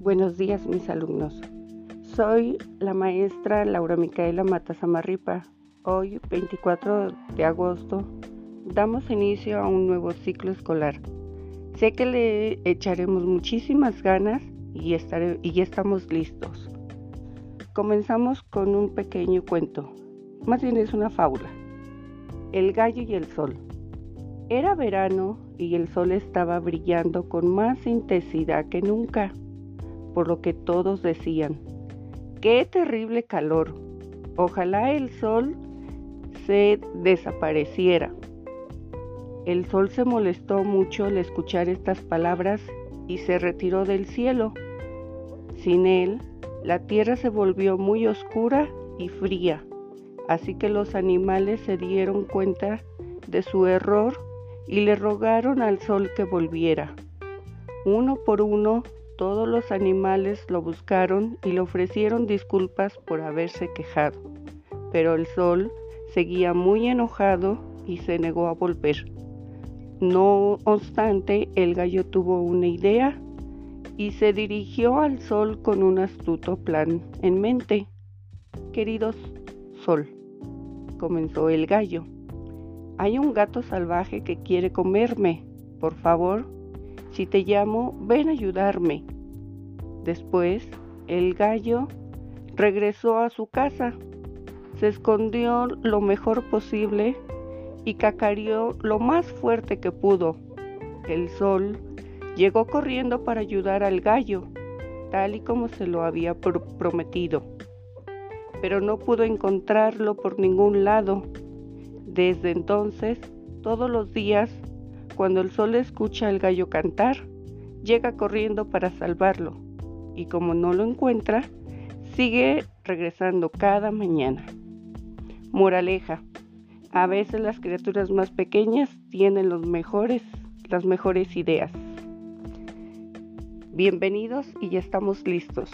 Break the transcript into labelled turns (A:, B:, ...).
A: Buenos días mis alumnos. Soy la maestra Laura Micaela Mata Samarripa. Hoy, 24 de agosto, damos inicio a un nuevo ciclo escolar. Sé que le echaremos muchísimas ganas y, y ya estamos listos. Comenzamos con un pequeño cuento, más bien es una fábula. El gallo y el sol. Era verano y el sol estaba brillando con más intensidad que nunca, por lo que todos decían, ¡qué terrible calor! Ojalá el sol se desapareciera. El sol se molestó mucho al escuchar estas palabras y se retiró del cielo. Sin él, la tierra se volvió muy oscura y fría, así que los animales se dieron cuenta de su error y le rogaron al sol que volviera. Uno por uno, todos los animales lo buscaron y le ofrecieron disculpas por haberse quejado, pero el sol seguía muy enojado y se negó a volver. No obstante, el gallo tuvo una idea y se dirigió al sol con un astuto plan en mente. Queridos sol, comenzó el gallo, hay un gato salvaje que quiere comerme. Por favor, si te llamo, ven a ayudarme. Después, el gallo regresó a su casa, se escondió lo mejor posible y cacareó lo más fuerte que pudo. El sol llegó corriendo para ayudar al gallo, tal y como se lo había prometido, pero no pudo encontrarlo por ningún lado desde entonces, todos los días, cuando el sol escucha al gallo cantar, llega corriendo para salvarlo y como no lo encuentra, sigue regresando cada mañana. Moraleja. A veces las criaturas más pequeñas tienen las mejores ideas. Bienvenidos y ya estamos listos.